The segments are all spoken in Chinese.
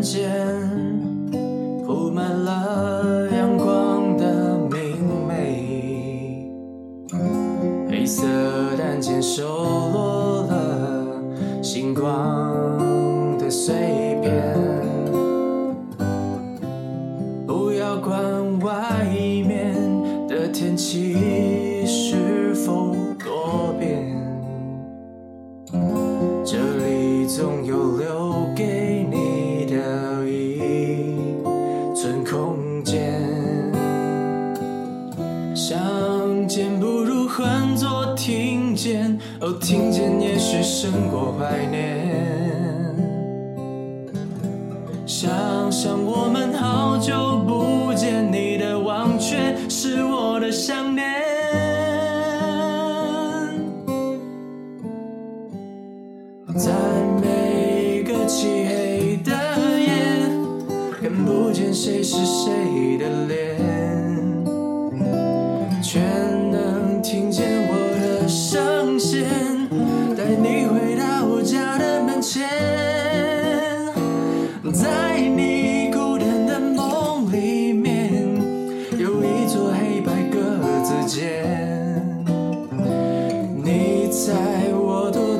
间铺满了阳光的明媚，黑色单肩收落了星光的碎片。不要管听见，哦，听见也许胜过怀念。想想我们好久不见，你的忘却是我的想念。在每个漆黑的夜，看不见谁是谁的脸，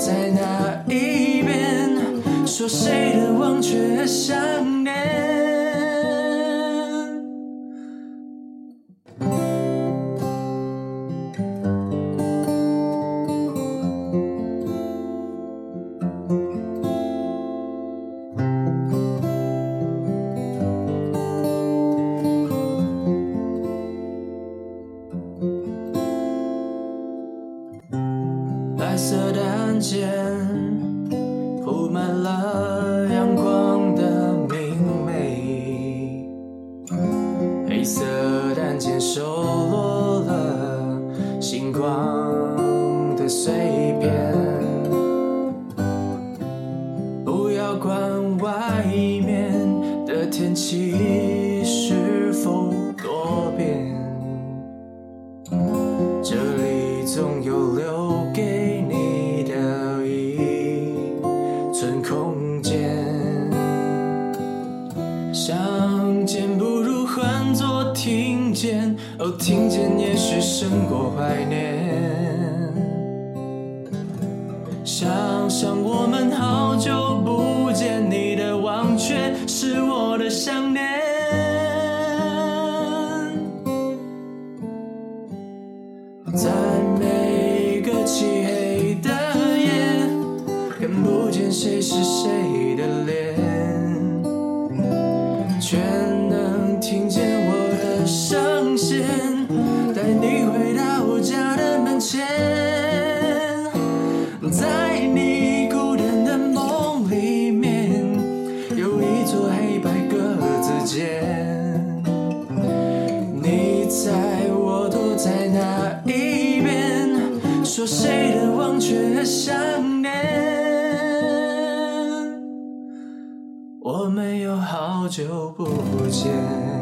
在哪一边？说谁的忘却想念？白色单肩铺满了阳光的明媚，黑色单肩收落了星光的碎片。不要管外面的天气是否多变。这里总有留相见不如换作听见，哦，听见也许胜过怀念。想想我们好久不见，你的忘却是我的想念。在每个漆黑的夜，看不见谁是谁的脸，却能听见我的声线，带你回到我家的门前。在你孤单的梦里面，有一座黑白格子间。你猜我躲在哪一边？说谁的忘却想念？没有好久不见。